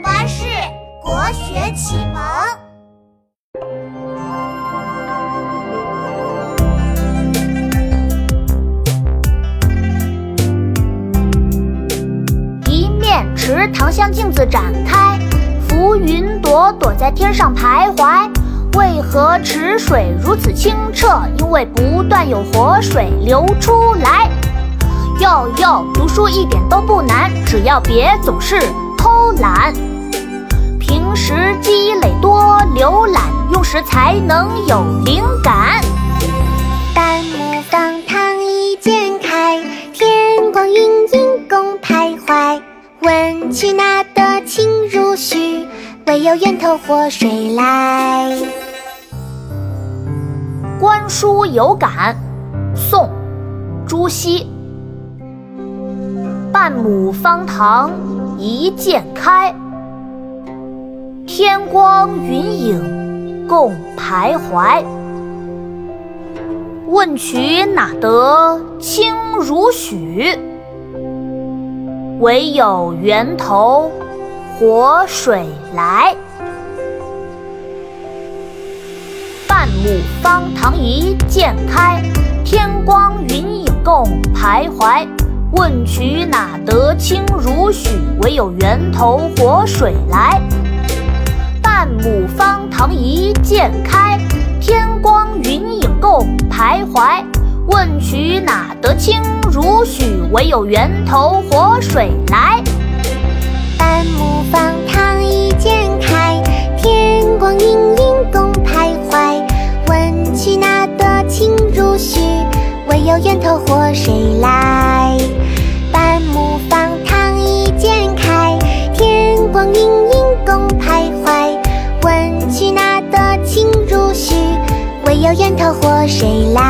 巴士国学启蒙。一面池塘像镜子展开，浮云朵朵在天上徘徊。为何池水如此清澈？因为不断有活水流出来。哟哟，读书一点都不难，只要别总是偷懒。平时积累多浏览，用时才能有灵感。半亩方塘一鉴开，天光云影共徘徊。问渠那得清如许？为有源头活水来。观书有感，宋·朱熹。半亩方塘一鉴开，天光云影共徘徊。问渠哪得清如许？为有源头活水来。半亩方塘一鉴开，天光云影共徘徊。问渠哪得清如许？为有源头活水来。半亩方塘一鉴开，天光云影共徘徊。问渠哪得清如许？为有源头活水来。半亩方塘一鉴开，天光云影共徘徊。问渠哪得清如许？为有源头活水来。五方塘一件开，天光云影共徘徊。问渠哪得清如许？唯有源头活水来。